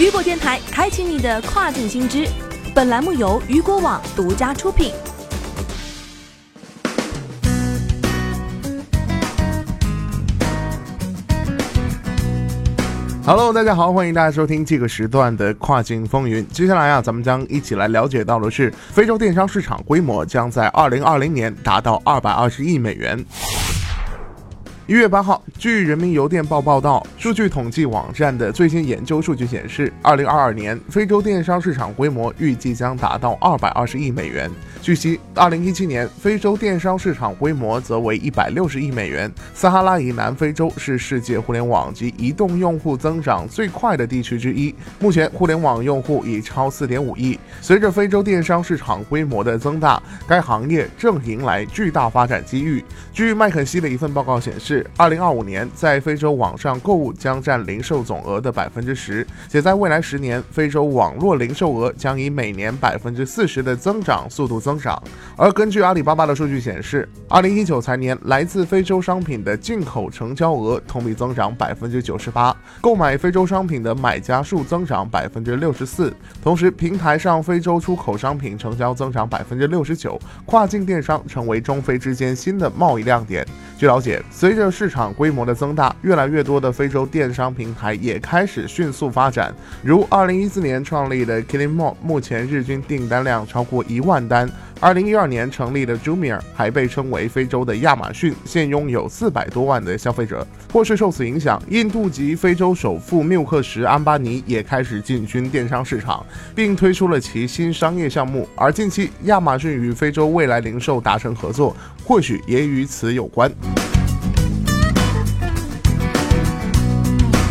雨果电台开启你的跨境新知。本栏目由雨果网独家出品。Hello，大家好，欢迎大家收听这个时段的跨境风云。接下来啊，咱们将一起来了解到的是，非洲电商市场规模将在二零二零年达到二百二十亿美元。一月八号，据人民邮电报报道，数据统计网站的最新研究数据显示，二零二二年非洲电商市场规模预计将达到二百二十亿美元。据悉，二零一七年非洲电商市场规模则为一百六十亿美元。撒哈拉以南非洲是世界互联网及移动用户增长最快的地区之一，目前互联网用户已超四点五亿。随着非洲电商市场规模的增大，该行业正迎来巨大发展机遇。据麦肯锡的一份报告显示，二零二五年，在非洲网上购物将占零售总额的百分之十，且在未来十年，非洲网络零售额将以每年百分之四十的增长速度增长。而根据阿里巴巴的数据显示，二零一九财年来自非洲商品的进口成交额同比增长百分之九十八，购买非洲商品的买家数增长百分之六十四，同时平台上非洲出口商品成交增长百分之六十九，跨境电商成为中非之间新的贸易亮点。据了解，随着市场规模的增大，越来越多的非洲电商平台也开始迅速发展。如2014年创立的 Kilimall，目前日均订单量超过一万单。二零一二年成立的 Jumia 还被称为非洲的亚马逊，现拥有四百多万的消费者。或是受此影响，印度籍非洲首富缪克什安巴尼也开始进军电商市场，并推出了其新商业项目。而近期，亚马逊与非洲未来零售达成合作，或许也与此有关。